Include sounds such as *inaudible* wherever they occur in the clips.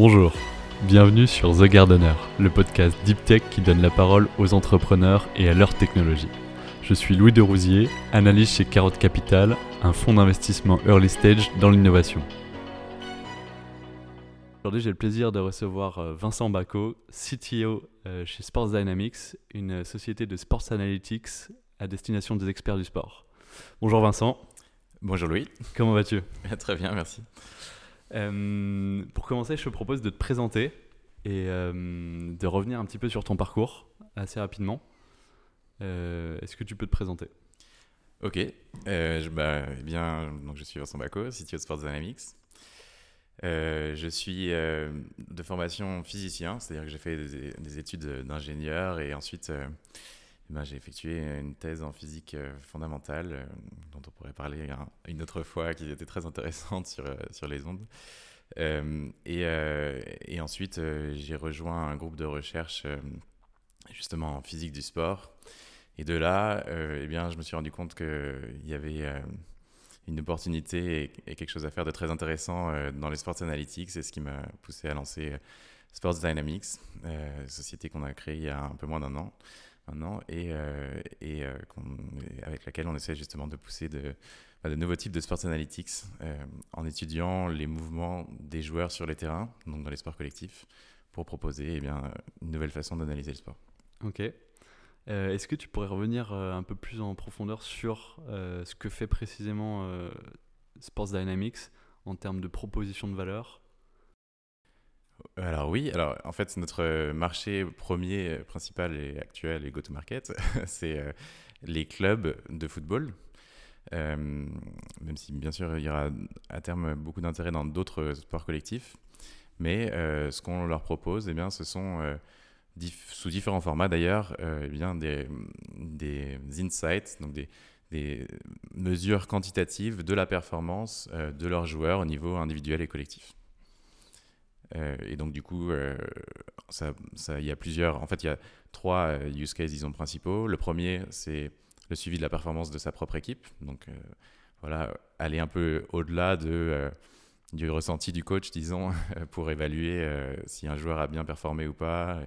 Bonjour, bienvenue sur The Gardener, le podcast Deep Tech qui donne la parole aux entrepreneurs et à leur technologie. Je suis Louis de Rousier, analyste chez Carotte Capital, un fonds d'investissement early stage dans l'innovation. Aujourd'hui, j'ai le plaisir de recevoir euh, Vincent Bacco, CTO euh, chez Sports Dynamics, une société de sports analytics à destination des experts du sport. Bonjour Vincent. Bonjour Louis. Comment vas-tu? *laughs* Très bien, merci. Euh, pour commencer, je te propose de te présenter et euh, de revenir un petit peu sur ton parcours assez rapidement. Euh, Est-ce que tu peux te présenter? Ok. Je, bah, eh bien, donc je suis Vincent Bacco, CTO de Sports Dynamics. Je suis de formation physicien, c'est-à-dire que j'ai fait des, des études d'ingénieur et ensuite ben, j'ai effectué une thèse en physique fondamentale euh, dont on pourrait parler un- une autre fois qui était très intéressante sur, euh, sur les ondes. Euh, et, euh, ensuite euh, j'ai rejoint un groupe de recherche euh, justement en physique du sport. Et de là, euh, eh bien, je me suis rendu compte qu'il y avait euh, une opportunité et, quelque chose à faire de très intéressant euh, dans les sports analytics. C'est ce qui m'a poussé à lancer euh, Sports Dynamics, euh, société qu'on a créée il y a un peu moins d'un an et, euh, euh, avec laquelle on essaie justement de pousser de, bah, nouveaux types de sports analytics euh, en étudiant les mouvements des joueurs sur les terrains, donc dans les sports collectifs, pour proposer eh une nouvelle façon d'analyser le sport. Ok. Est-ce que tu pourrais revenir un peu plus en profondeur sur ce que fait précisément Sports Dynamics en termes de proposition de valeur Alors oui, alors en fait notre marché premier, euh, principal et actuel et go-to-market, *laughs* c'est euh, les clubs de football. Euh, même si bien sûr il y aura à terme beaucoup d'intérêt dans d'autres sports collectifs, mais euh, ce qu'on leur propose, eh bien, ce sont euh, sous différents formats d'ailleurs, euh, eh bien des, insights, donc des, mesures quantitatives de la performance euh, de leurs joueurs au niveau individuel et collectif. Euh, et donc du coup, euh, ça, ça- y a plusieurs. En fait, il y a trois euh, use cases, disons principaux. Le premier, c'est le suivi de la performance de sa propre équipe. Donc euh, voilà, aller un peu au-delà de du ressenti du coach, disons, *laughs* pour évaluer si un joueur a bien performé ou pas,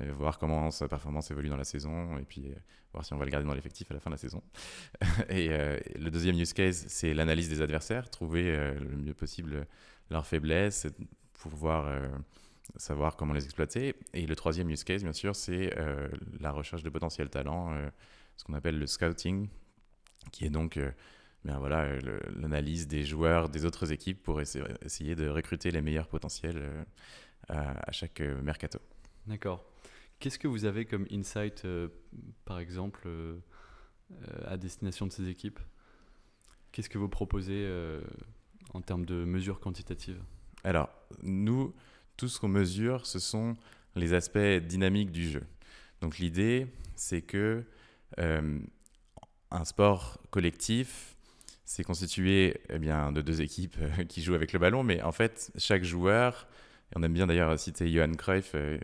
voir comment sa performance évolue dans la saison, et puis voir si on va le garder dans l'effectif à la fin de la saison. *laughs* et le deuxième use case, c'est l'analyse des adversaires, trouver le mieux possible leurs faiblesses, pouvoir euh, savoir comment les exploiter. Et le troisième use case, bien sûr, c'est euh, la recherche de potentiels talents, euh, ce qu'on appelle le scouting, qui est donc bien, voilà, l'analyse des joueurs des autres équipes pour essayer, de recruter les meilleurs potentiels à, chaque mercato. D'accord. Qu'est-ce que vous avez comme insight, par exemple, à destination de ces équipes? Qu'est-ce que vous proposez en termes de mesures quantitatives? Alors, nous, tout ce qu'on mesure, ce sont les aspects dynamiques du jeu. Donc l'idée, c'est que euh, un sport collectif, c'est constitué eh bien, de deux équipes euh, qui jouent avec le ballon, mais en fait, chaque joueur, et on aime bien d'ailleurs citer Johan Cruyff euh,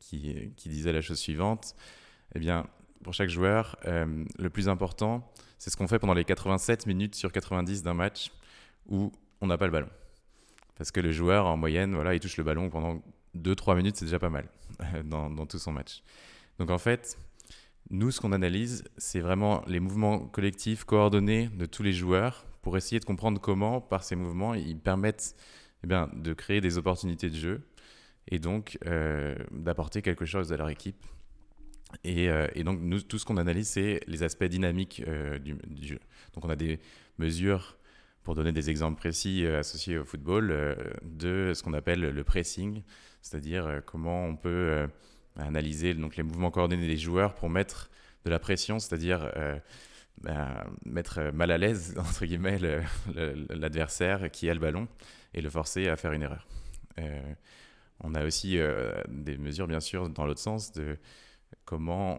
qui, disait la chose suivante, eh bien, pour chaque joueur, le plus important, c'est ce qu'on fait pendant les 87 minutes sur 90 d'un match où on n'a pas le ballon. Parce que le joueur, en moyenne, voilà, il touche le ballon pendant 2-3 minutes, c'est déjà pas mal *laughs* dans, tout son match. Donc en fait, nous, ce qu'on analyse, c'est vraiment les mouvements collectifs coordonnés de tous les joueurs pour essayer de comprendre comment, par ces mouvements, ils permettent eh bien, de créer des opportunités de jeu et donc euh, d'apporter quelque chose à leur équipe. Et, euh, et donc, nous, tout ce qu'on analyse, c'est les aspects dynamiques euh, du jeu. Donc, on a des mesures pour donner des exemples précis euh, associés au football, euh, de ce qu'on appelle le pressing, c'est-à-dire euh, comment on peut analyser donc, les mouvements coordonnés des joueurs pour mettre de la pression, c'est-à-dire ben, mettre mal à l'aise, *laughs* entre guillemets, le- le- l'adversaire qui a le ballon et le forcer à faire une erreur. On a aussi des mesures, bien sûr, dans l'autre sens, de comment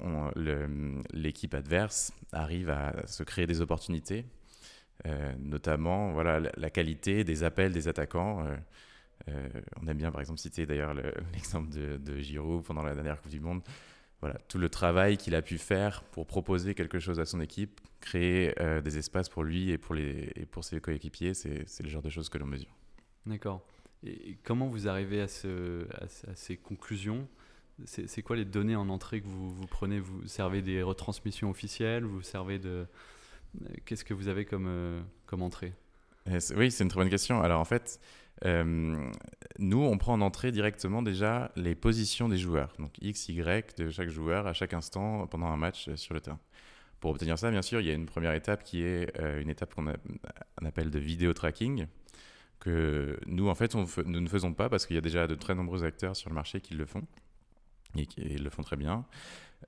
l'équipe adverse arrive à se créer des opportunités notamment voilà, la, qualité des appels des attaquants. euh, euh, on aime bien par exemple citer d'ailleurs le- *laughs* l'exemple de, de Giroud pendant la dernière Coupe du Monde. Voilà, tout le travail qu'il a pu faire pour proposer quelque chose à son équipe, créer euh, des espaces pour lui et pour, les, et pour ses coéquipiers, c'est c'est le genre de choses que l'on mesure. D'accord. Et comment vous arrivez à, ce, à, ces conclusions? C'est quoi les données en entrée que vous, vous, prenez? Vous servez des retransmissions officielles? Vous servez de Qu'est-ce que vous avez comme, comme entrée Oui, c'est une très bonne question. Alors en fait, euh, nous, on prend en entrée directement déjà les positions des joueurs, donc X, Y de chaque joueur à chaque instant pendant un match euh, sur le terrain. Pour obtenir ça, bien sûr, il y a une première étape qui est euh, une étape qu'on appelle de vidéo tracking, que nous, en fait, nous ne faisons pas parce qu'il y a déjà de très nombreux acteurs sur le marché qui le font et qui le font très bien.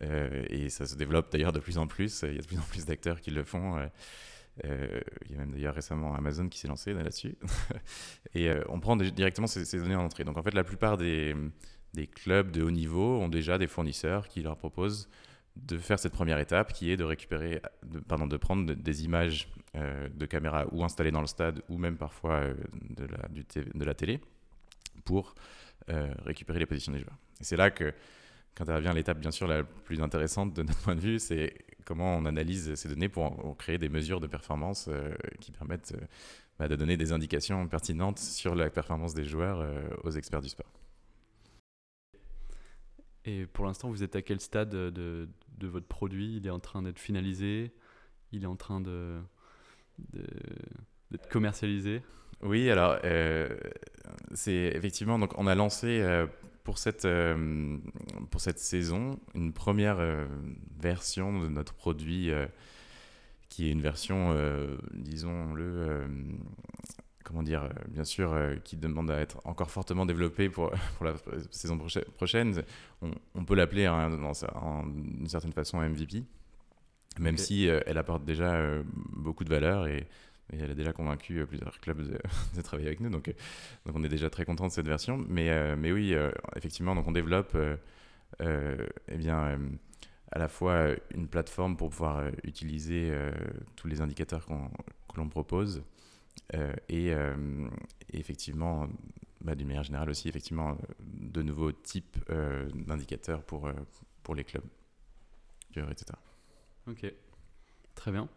Et ça se développe d'ailleurs de plus en plus. Il y a de plus en plus d'acteurs qui le font. Euh, il y a même d'ailleurs récemment Amazon qui s'est lancé là-dessus. *laughs* et euh, on prend directement ces, données en entrée. Donc en fait, la plupart des, des, clubs de haut niveau ont déjà des fournisseurs qui leur proposent de faire cette première étape qui est de récupérer, pardon, de prendre des images euh, de caméra ou installées dans le stade ou même parfois de, la, de la télé pour récupérer les positions des joueurs. Et c'est là que qu'intervient l'étape bien sûr la plus intéressante de notre point de vue, c'est comment on analyse ces données pour créer des mesures de performance euh, qui permettent euh, bah, de donner des indications pertinentes sur la performance des joueurs euh, aux experts du sport. Et pour l'instant, vous êtes à quel stade de, de, votre produit? Il est en train d'être finalisé? Il est en train de, d'être commercialisé? Oui, alors c'est effectivement, donc on a lancé pour cette, euh, pour cette saison une première euh, version de notre produit euh, qui est une version, disons-le, comment dire, bien sûr, qui demande à être encore fortement développée pour, *laughs* pour la saison prochaine. On, peut l'appeler hein, en une certaine façon MVP, même si elle apporte déjà beaucoup de valeur et elle a déjà convaincu euh, plusieurs clubs *laughs* de, travailler avec nous, donc, euh, donc on est déjà très content de cette version. Mais, euh, mais oui, effectivement, donc on développe eh bien, à la fois une plateforme pour pouvoir utiliser tous les indicateurs que l'on propose et, effectivement, bah, d'une manière générale aussi, effectivement, de nouveaux types d'indicateurs pour, pour les clubs, etc. Ok, très bien.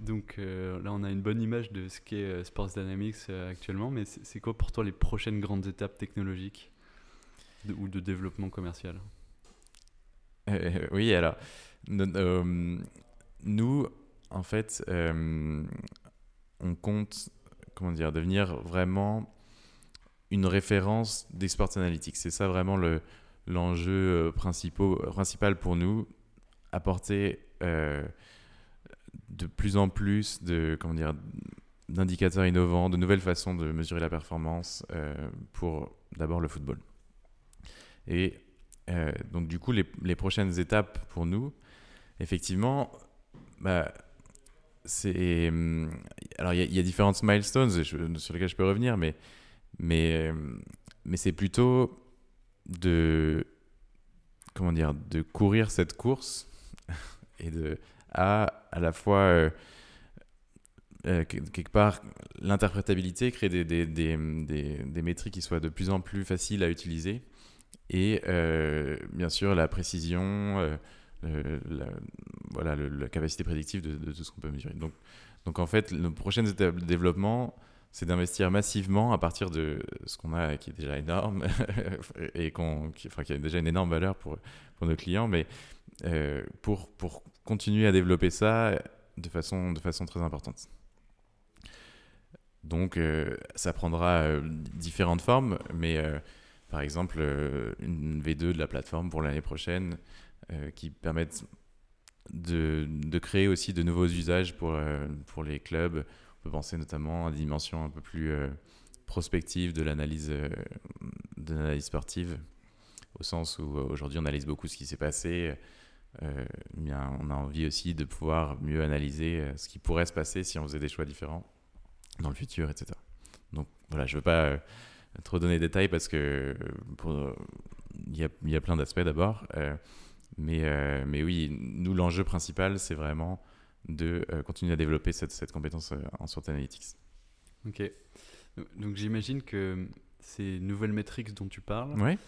Donc euh, là, on a une bonne image de ce qu'est euh, Sports Dynamics euh, actuellement, mais c'est quoi pour toi les prochaines grandes étapes technologiques ou de développement commercial? Oui, alors, nous, en fait, on compte, comment dire, devenir vraiment une référence des sports analytics. C'est ça vraiment l'enjeu principal pour nous, apporter de plus en plus de comment dire d'indicateurs innovants, de nouvelles façons de mesurer la performance euh, pour d'abord le football. Et euh, donc du coup, les, les, prochaines étapes pour nous, effectivement, bah, c'est alors il y, a différentes milestones sur lesquels je peux revenir, mais mais mais c'est plutôt de comment dire de courir cette course *laughs* et de à à la fois euh, euh, quelque part l'interprétabilité, créer des, des, des, des, métriques qui soient de plus en plus faciles à utiliser et euh, bien sûr la précision, la, voilà, la capacité prédictive de, tout ce qu'on peut mesurer. Donc, donc en fait, nos prochaines étapes de développement, c'est d'investir massivement à partir de ce qu'on a qui est déjà énorme *laughs* et qui a déjà une énorme valeur pour, pour nos clients, mais pour, pour continuer à développer ça de façon, de façon très importante. Donc, euh, ça prendra euh, différentes formes, mais euh, par exemple, une V2 de la plateforme pour l'année prochaine qui permettent de, de, créer aussi de nouveaux usages pour, pour les clubs. On peut penser notamment à des dimensions un peu plus prospectives de l'analyse de l'analyse sportive, au sens où aujourd'hui on analyse beaucoup ce qui s'est passé, euh, bien, on a envie aussi de pouvoir mieux analyser euh, ce qui pourrait se passer si on faisait des choix différents dans le futur, etc. Donc voilà, je ne veux pas euh, trop donner de détails parce que il y, a, y, a, plein d'aspects d'abord. mais, mais oui, nous, l'enjeu principal, c'est vraiment de continuer à développer cette, cette compétence en SWOT Analytics. Ok. Donc j'imagine que ces nouvelles métriques dont tu parles, ouais.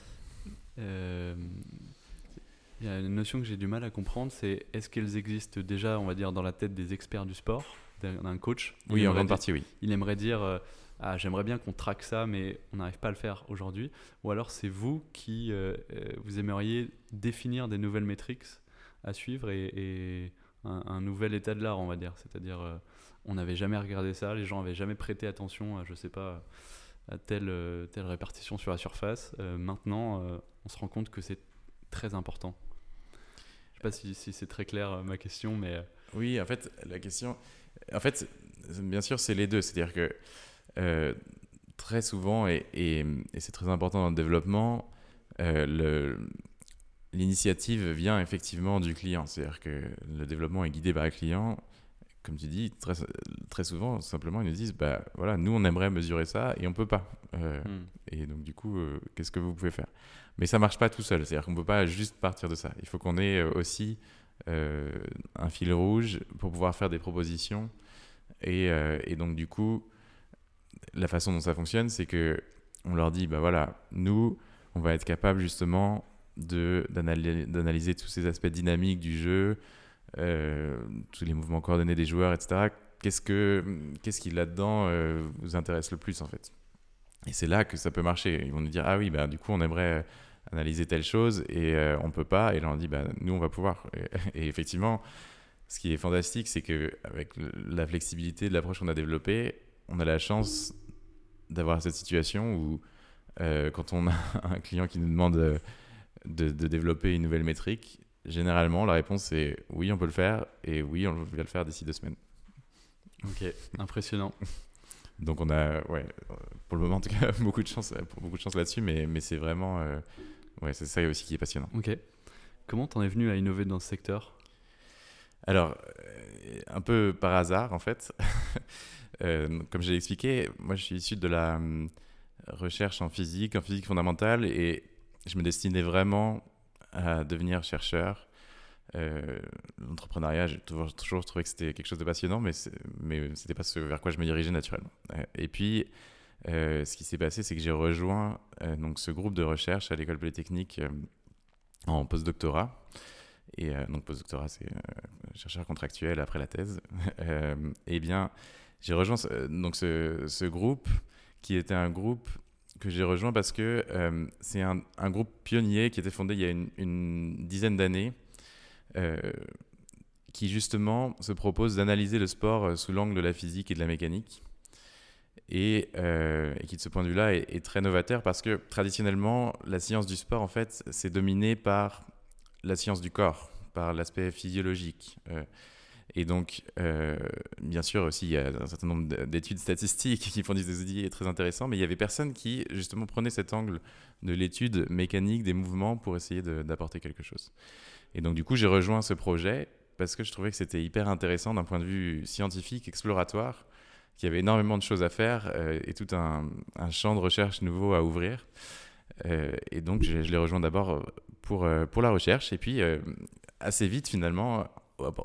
Il y a une notion que j'ai du mal à comprendre, c'est est-ce qu'elles existent déjà, on va dire, dans la tête des experts du sport, d'un coach? Oui, en grande partie, oui. Il aimerait dire, euh, ah, j'aimerais bien qu'on traque ça, mais on n'arrive pas à le faire aujourd'hui Ou alors c'est vous qui vous aimeriez définir des nouvelles métriques à suivre et, un, nouvel état de l'art, on va dire. C'est-à-dire, on n'avait jamais regardé ça, les gens n'avaient jamais prêté attention à, je sais pas, à telle, telle répartition sur la surface. maintenant, on se rend compte que c'est très important. Pas si, c'est très clair ma question, mais... Oui, en fait, la question... En fait, bien sûr, c'est les deux. C'est-à-dire que euh, très souvent, et, et, c'est très important dans le développement, euh, l'initiative vient effectivement du client. C'est-à-dire que le développement est guidé par le client. Comme tu dis, très, très souvent, simplement, ils nous disent bah, voilà, nous, on aimerait mesurer ça et on ne peut pas. Euh, hmm. Et donc, du coup, qu'est-ce que vous pouvez faire? Mais ça ne marche pas tout seul. C'est-à-dire qu'on ne peut pas juste partir de ça. Il faut qu'on ait aussi un fil rouge pour pouvoir faire des propositions. Et, et donc, du coup, la façon dont ça fonctionne, c'est que on leur dit, bah voilà, nous, on va être capable justement d'analyser tous ces aspects dynamiques du jeu, euh, tous les mouvements coordonnés des joueurs, etc. Qu'est-ce, que, qu'est-ce qui là-dedans euh, vous intéresse le plus en fait? Et c'est là que ça peut marcher. Ils vont nous dire, ah oui, bah, du coup, on aimerait analyser telle chose et euh, on peut pas. Et là, on dit, bah, nous, on va pouvoir. *laughs* Et, effectivement, ce qui est fantastique, c'est qu'avec la flexibilité de l'approche qu'on a développée, on a la chance d'avoir cette situation où euh, quand on a *laughs* un client qui nous demande euh, de, développer une nouvelle métrique, généralement la réponse est oui, on peut le faire et oui, on va le faire d'ici deux semaines. Ok, impressionnant. *laughs* Donc on a, ouais, pour le moment en tout cas, *laughs* beaucoup de chance, beaucoup de chance là-dessus, mais, mais c'est vraiment, euh, ouais, c'est ça aussi qui est passionnant. Ok. Comment t'en es venu à innover dans ce secteur? Alors, un peu par hasard en fait. *laughs* Euh, comme je l'ai expliqué, moi je suis issu de la hum, recherche en physique, en physique fondamentale, et je me destinais vraiment à devenir chercheur. Euh, L'entrepreneuriat, j'ai toujours, trouvé que c'était quelque chose de passionnant, mais ce n'était pas ce vers quoi je me dirigeais naturellement. Euh, et puis, euh, ce qui s'est passé, c'est que j'ai rejoint donc ce groupe de recherche à l'école polytechnique en postdoctorat. Et donc, postdoctorat, c'est chercheur contractuel après la thèse. *laughs* et eh bien, j'ai rejoint donc ce, groupe qui était un groupe que j'ai rejoint parce que euh, c'est un, groupe pionnier qui était fondé il y a une, dizaine d'années, euh, qui justement se propose d'analyser le sport euh, sous l'angle de la physique et de la mécanique. Et, qui de ce point de vue-là est, est, très novateur parce que traditionnellement, la science du sport, en fait, c'est dominé par la science du corps, par l'aspect physiologique. Et donc, euh, bien sûr, aussi, il y a un certain nombre d'études statistiques qui font des études très intéressants, mais il y avait personne qui, justement, prenait cet angle de l'étude mécanique des mouvements pour essayer d'apporter quelque chose. Et donc, du coup, j'ai rejoint ce projet parce que je trouvais que c'était hyper intéressant d'un point de vue scientifique, exploratoire, qu'il y avait énormément de choses à faire euh, et tout un, champ de recherche nouveau à ouvrir. Euh, et donc, je, je l'ai rejoint d'abord pour, pour la recherche, et puis assez vite, finalement,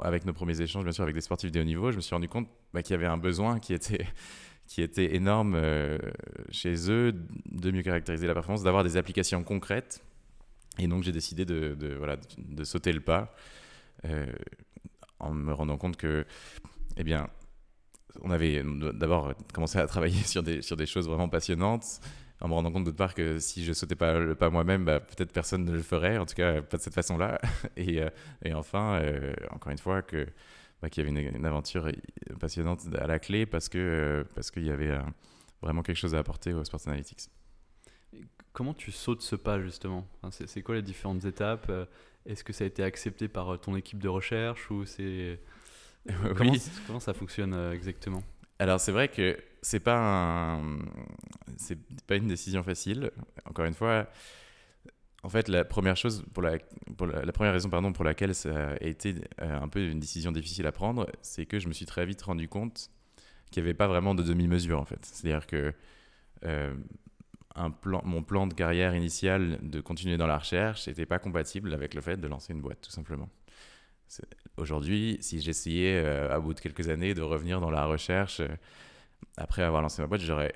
avec nos premiers échanges, bien sûr, avec des sportifs de haut niveau, je me suis rendu compte bah, qu'il y avait un besoin qui était, *laughs* qui était énorme euh, chez eux de mieux caractériser la performance, d'avoir des applications concrètes. Et donc, j'ai décidé de, de, voilà, de, sauter le pas euh, en me rendant compte que, eh bien, on avait d'abord commencé à travailler *laughs* sur des, sur des choses vraiment passionnantes en me rendant compte d'autre part que si je sautais pas le pas moi-même, bah, peut-être personne ne le ferait, en tout cas pas de cette façon-là. *laughs* et, euh, et, enfin, euh, encore une fois, que bah, qu'il y avait une, aventure passionnante à la clé parce que euh, parce qu'il y avait vraiment quelque chose à apporter au Sports Analytics. Comment tu sautes ce pas justement? C'est quoi les différentes étapes? Est-ce que ça a été accepté par ton équipe de recherche ou c'est *laughs* comment, comment, ça fonctionne exactement? Alors c'est vrai que c'est pas c'est pas une décision facile. Encore une fois, en fait, la première chose pour la, pour la, première raison pardon pour laquelle ça a été euh, un peu une décision difficile à prendre, c'est que je me suis très vite rendu compte qu'il n'y avait pas vraiment de demi-mesure en fait. C'est-à-dire que euh, un plan, mon plan de carrière initial de continuer dans la recherche n'était pas compatible avec le fait de lancer une boîte, tout simplement. Aujourd'hui, si j'essayais, euh, à bout de quelques années, de revenir dans la recherche, après avoir lancé ma boîte, j'aurais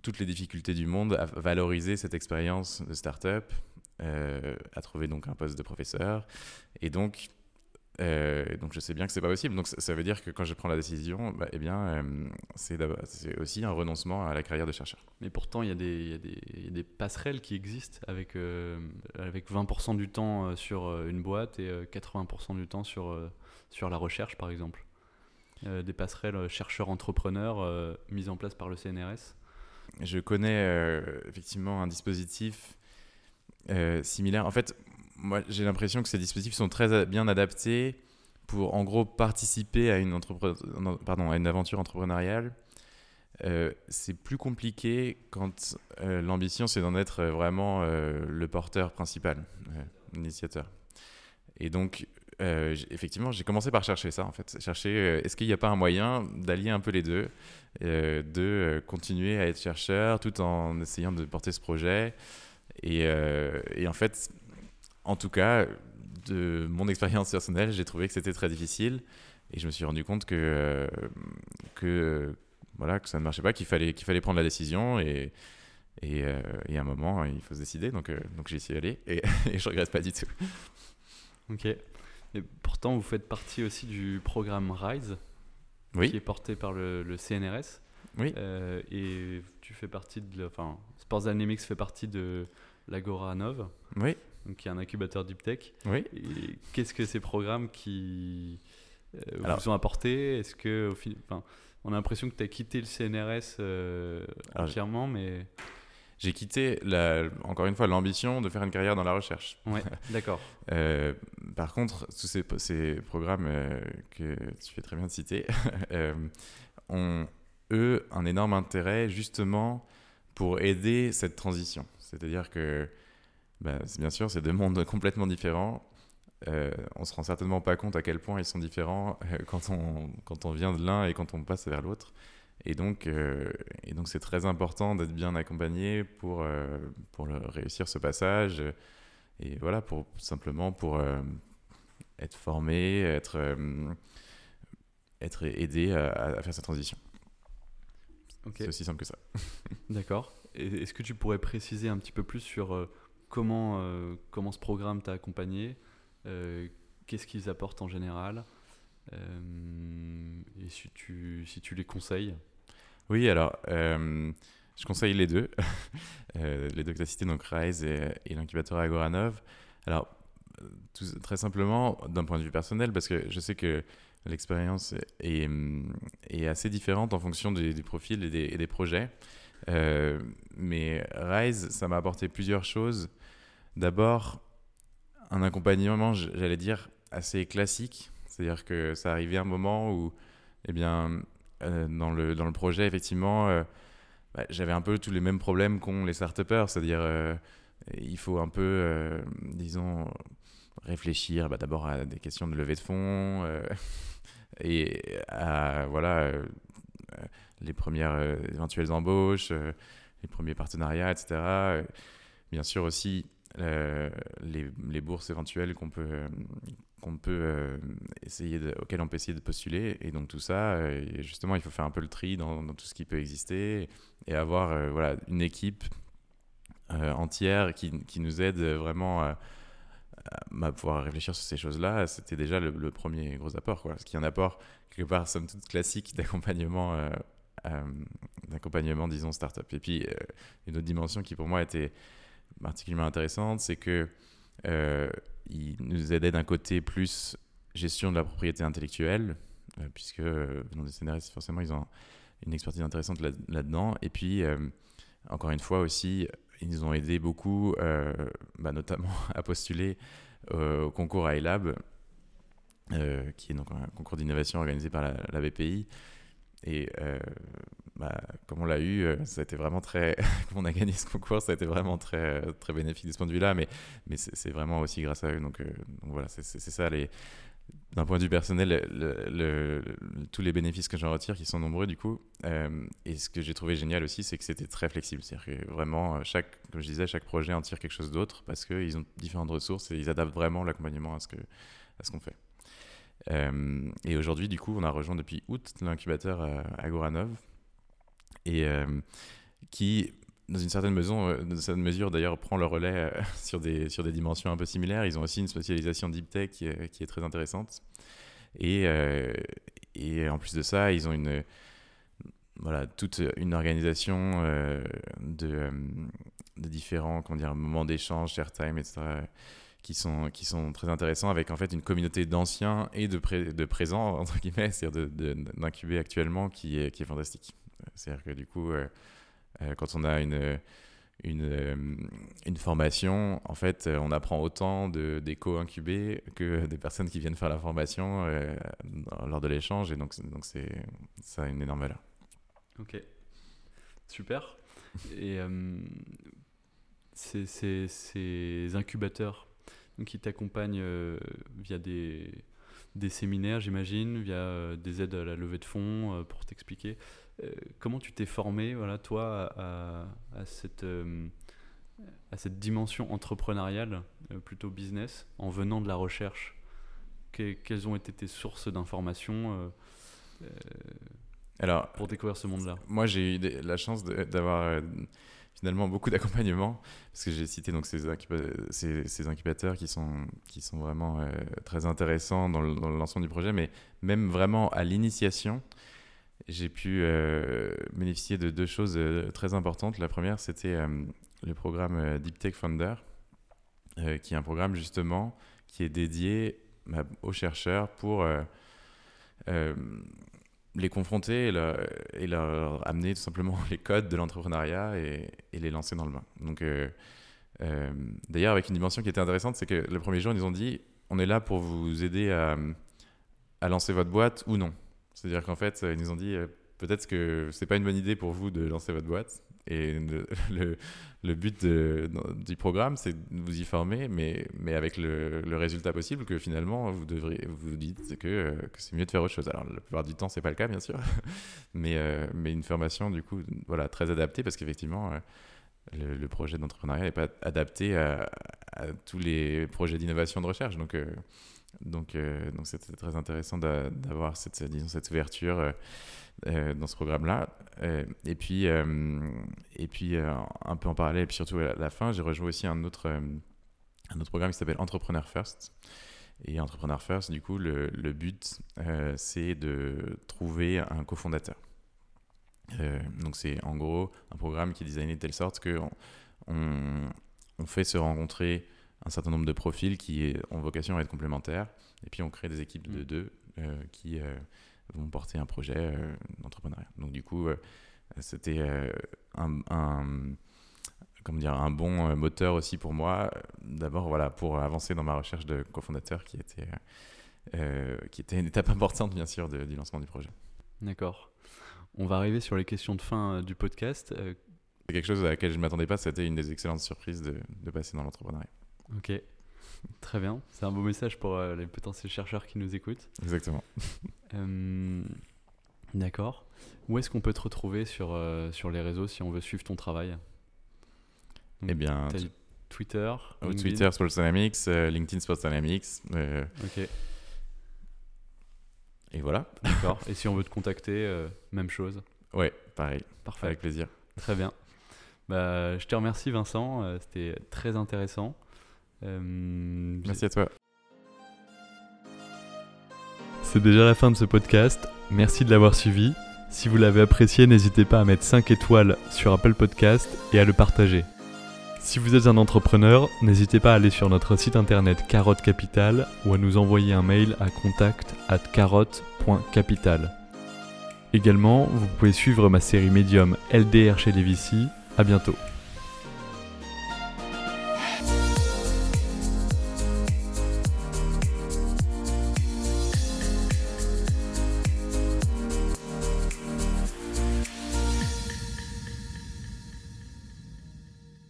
toutes les difficultés du monde à valoriser cette expérience de start-up, euh, à trouver donc un poste de professeur. Et donc, Euh, donc je sais bien que c'est pas possible. Donc ça, veut dire que quand je prends la décision, bah, eh bien, euh, c'est aussi un renoncement à la carrière de chercheur. Mais pourtant, il y, y a des, passerelles qui existent avec, avec 20% du temps sur une boîte et 80% du temps sur, sur la recherche, par exemple. Des passerelles chercheurs-entrepreneurs mises en place par le CNRS. Je connais effectivement un dispositif similaire. En fait, moi, j'ai l'impression que ces dispositifs sont très bien adaptés pour, en gros, participer à une, pardon, à une aventure entrepreneuriale. Euh, c'est plus compliqué quand euh, l'ambition, c'est d'en être vraiment euh, le porteur principal, l'initiateur. Et donc, effectivement, j'ai commencé par chercher ça, en fait. Chercher, est-ce qu'il n'y a pas un moyen d'allier un peu les deux, de continuer à être chercheur tout en essayant de porter ce projet et, et en fait, en tout cas, de mon expérience personnelle, j'ai trouvé que c'était très difficile et je me suis rendu compte que, euh, que, voilà, que ça ne marchait pas, qu'il fallait, qu'il fallait prendre la décision et, et, euh, à un moment, il faut se décider. Donc, euh, donc j'y suis allé et, *laughs* et je regrette pas du tout. Ok. Et pourtant, vous faites partie aussi du programme RISE, oui. qui est porté par le, le CNRS. Oui. et tu fais partie de. Enfin, Sports Dynamics fait partie de l'Agora Nove. Oui donc qui est un incubateur deep tech. Oui. Qu'est-ce que ces programmes qui euh, vous ont apporté? Est-ce que, au on a l'impression que tu as quitté le CNRS euh, entièrement, mais j'ai quitté, la, encore une fois, l'ambition de faire une carrière dans la recherche. Ouais, *laughs* d'accord. Euh, par contre, tous ces, ces programmes que tu fais très bien de citer *laughs* ont, eux, un énorme intérêt justement pour aider cette transition. C'est-à-dire que bah, bien sûr, c'est deux mondes *laughs* complètement différents. Euh, on se rend certainement pas compte à quel point ils sont différents euh, quand, on, quand on vient de l'un et quand on passe vers l'autre. Et donc, euh, et donc c'est très important d'être bien accompagné pour, euh, pour le, réussir ce passage. Et voilà, pour, simplement pour être formé, être, être aidé à, à, faire sa transition. C'est aussi simple que ça. *laughs* D'accord. Est-ce que tu pourrais préciser un petit peu plus sur comment, euh, comment ce programme t'a accompagné, euh, qu'est-ce qu'ils apportent en général, euh, et si tu, si tu les conseilles? Oui, alors, je conseille les deux, *laughs* les deux que cités, donc RISE et, l'incubateur Agoranov. Alors, très simplement, d'un point de vue personnel, parce que je sais que l'expérience est, assez différente en fonction du, profil et des, et des projets. mais RISE, ça m'a apporté plusieurs choses D'abord, un accompagnement, j'allais dire, assez classique. C'est-à-dire que ça arrivait un moment où, eh bien, euh, dans, le, dans le projet, effectivement, euh, bah, j'avais un peu tous les mêmes problèmes qu'ont les start C'est-à-dire, euh, il faut un peu, disons, réfléchir bah, d'abord à des questions de levée de fonds *laughs* et à, voilà, les premières éventuelles embauches, les premiers partenariats, etc. Bien sûr aussi euh, les, les, bourses éventuelles qu'on peut, qu'on peut euh, essayer de, auxquelles on peut essayer de postuler. Et donc tout ça, euh, justement, il faut faire un peu le tri dans, tout ce qui peut exister et avoir voilà, une équipe entière qui, qui, nous aide vraiment à, pouvoir réfléchir sur ces choses-là. C'était déjà le, premier gros apport. Quoi. Ce qui est un apport, quelque part, somme toute classique d'accompagnement. d'accompagnement disons startup et puis une autre dimension qui pour moi était particulièrement intéressante, c'est que euh, il nous aidait d'un côté plus gestion de la propriété intellectuelle, euh, puisque euh, venant des scénaristes, forcément, ils ont une expertise intéressante là-dedans. et puis, euh, encore une fois aussi, ils nous ont aidé beaucoup, bah, notamment *laughs* à postuler au concours iLab, qui est donc un concours d'innovation organisé par la BPI. Et bah, comme on l'a eu, euh, ça a été vraiment très. *laughs* comme on a gagné ce concours, ça a été vraiment très, très bénéfique de ce point de vue-là, mais, mais c'est vraiment aussi grâce à eux. Donc, euh, voilà, c'est ça. D'un point de vue personnel, tous les bénéfices que j'en retire, qui sont nombreux du coup, euh, et ce que j'ai trouvé génial aussi, c'est que c'était très flexible. C'est-à-dire que vraiment, chaque, comme je disais, chaque projet en tire quelque chose d'autre parce qu'ils ont différentes ressources et ils adaptent vraiment l'accompagnement à ce qu'on qu'on fait. et aujourd'hui, du coup, on a rejoint depuis août l'incubateur Agoranov, et euh, qui dans une certaine mesure, d'ailleurs, prend le relais *laughs* sur, des, sur des dimensions un peu similaires. Ils ont aussi une spécialisation deep tech qui est très intéressante. Et, et en plus de ça, ils ont une, voilà, toute une organisation de, de, différents comment dire, moments d'échange, share time, etc qui sont, qui sont très intéressants avec en fait une communauté d'anciens et de, de présents, *laughs* entre guillemets, c'est-à-dire d'incuber actuellement qui est, qui est fantastique. C'est-à-dire que du coup, euh, euh, quand on a une, une, euh, une, formation, en fait, on apprend autant d'éco incubés que *laughs* des personnes qui viennent faire la formation lors de l'échange et donc, donc ça a une énorme valeur. Ok, super. Et ces, ces incubateurs qui t'accompagnent euh, via des, des séminaires, j'imagine, via euh, des aides à la levée de fonds euh, pour t'expliquer. comment tu t'es formé, voilà, toi, à, à cette, à cette dimension entrepreneuriale, plutôt business, en venant de la recherche? Quelles ont été tes sources d'informations alors, pour découvrir ce monde-là? Moi, j'ai eu la chance d'avoir finalement beaucoup d'accompagnement, parce que j'ai cité donc ces, ces, incubateurs qui sont, qui sont vraiment euh, très intéressants dans le, lancement du projet, mais même vraiment à l'initiation, j'ai pu euh, bénéficier de deux choses euh, très importantes. La première, c'était le programme Deep Tech Founder, qui est un programme justement qui est dédié bah, aux chercheurs pour les confronter et leur, amener tout simplement *laughs* les codes de l'entrepreneuriat et, les lancer dans le bain. Donc, euh, euh, d'ailleurs, avec une dimension qui était intéressante, c'est que le premier jour, ils ont dit on est là pour vous aider à, lancer votre boîte ou non. C'est-à-dire qu'en fait, ils nous ont dit euh, peut-être que c'est pas une bonne idée pour vous de lancer votre boîte, et *laughs* le, le, but du programme, c'est de vous y former, mais, mais avec le, le, résultat possible que finalement, vous, devrez, vous dites que, c'est mieux de faire autre chose. Alors, la plupart du temps, c'est pas le cas, bien sûr, *laughs* mais, euh, mais une formation, du coup, voilà, très adaptée, parce qu'effectivement, euh, le, projet d'entrepreneuriat n'est pas adapté à, tous les projets d'innovation de recherche. Donc, euh, donc, donc c'était très intéressant d'avoir cette, disons, cette ouverture euh, dans ce programme-là. Euh, et puis, euh, et puis un peu en parallèle, et puis surtout à la fin, j'ai rejoint aussi un autre, un autre programme qui s'appelle Entrepreneur First. Et Entrepreneur First, du coup, le, le but, c'est de trouver un cofondateur. donc, c'est en gros un programme qui est designé de telle sorte qu'on on, on, fait se rencontrer un certain nombre de profils qui ont vocation à être complémentaires. Et puis, on crée des équipes de mmh. deux qui vont porter un projet euh, d'entrepreneuriat. Donc du coup, euh, c'était euh, un, un, comment dire, un bon moteur aussi pour moi, d'abord voilà, pour avancer dans ma recherche de cofondateur qui était, qui était une étape importante bien sûr du lancement du projet. D'accord. On va arriver sur les questions de fin du podcast. C'est quelque chose à laquelle je ne m'attendais pas, c'était une des excellentes surprises de, de passer dans l'entrepreneuriat. Ok, *laughs* Très bien, c'est un beau message pour euh, les potentiels chercheurs qui nous écoutent. Exactement. Euh, *laughs* d'accord. Où est-ce qu'on peut te retrouver sur, euh, sur les réseaux si on veut suivre ton travail? Eh bien, Twitter, oh, Twitter Sports Dynamics, LinkedIn Sports Dynamics. ok. Et voilà. D'accord. *laughs* Et si on veut te contacter, même chose? Ouais, pareil. Parfait. Avec plaisir. Très bien. Bah, je te remercie Vincent, c'était très intéressant. Euh, Merci à toi. C'est déjà la fin de ce podcast. Merci de l'avoir suivi. Si vous l'avez apprécié, n'hésitez pas à mettre 5 étoiles sur Apple Podcast et à le partager. Si vous êtes un entrepreneur, n'hésitez pas à aller sur notre site internet Carotte Capital ou à nous envoyer un mail à contact at carotte.capital. Également, vous pouvez suivre ma série médium LDR chez Levici. À bientôt.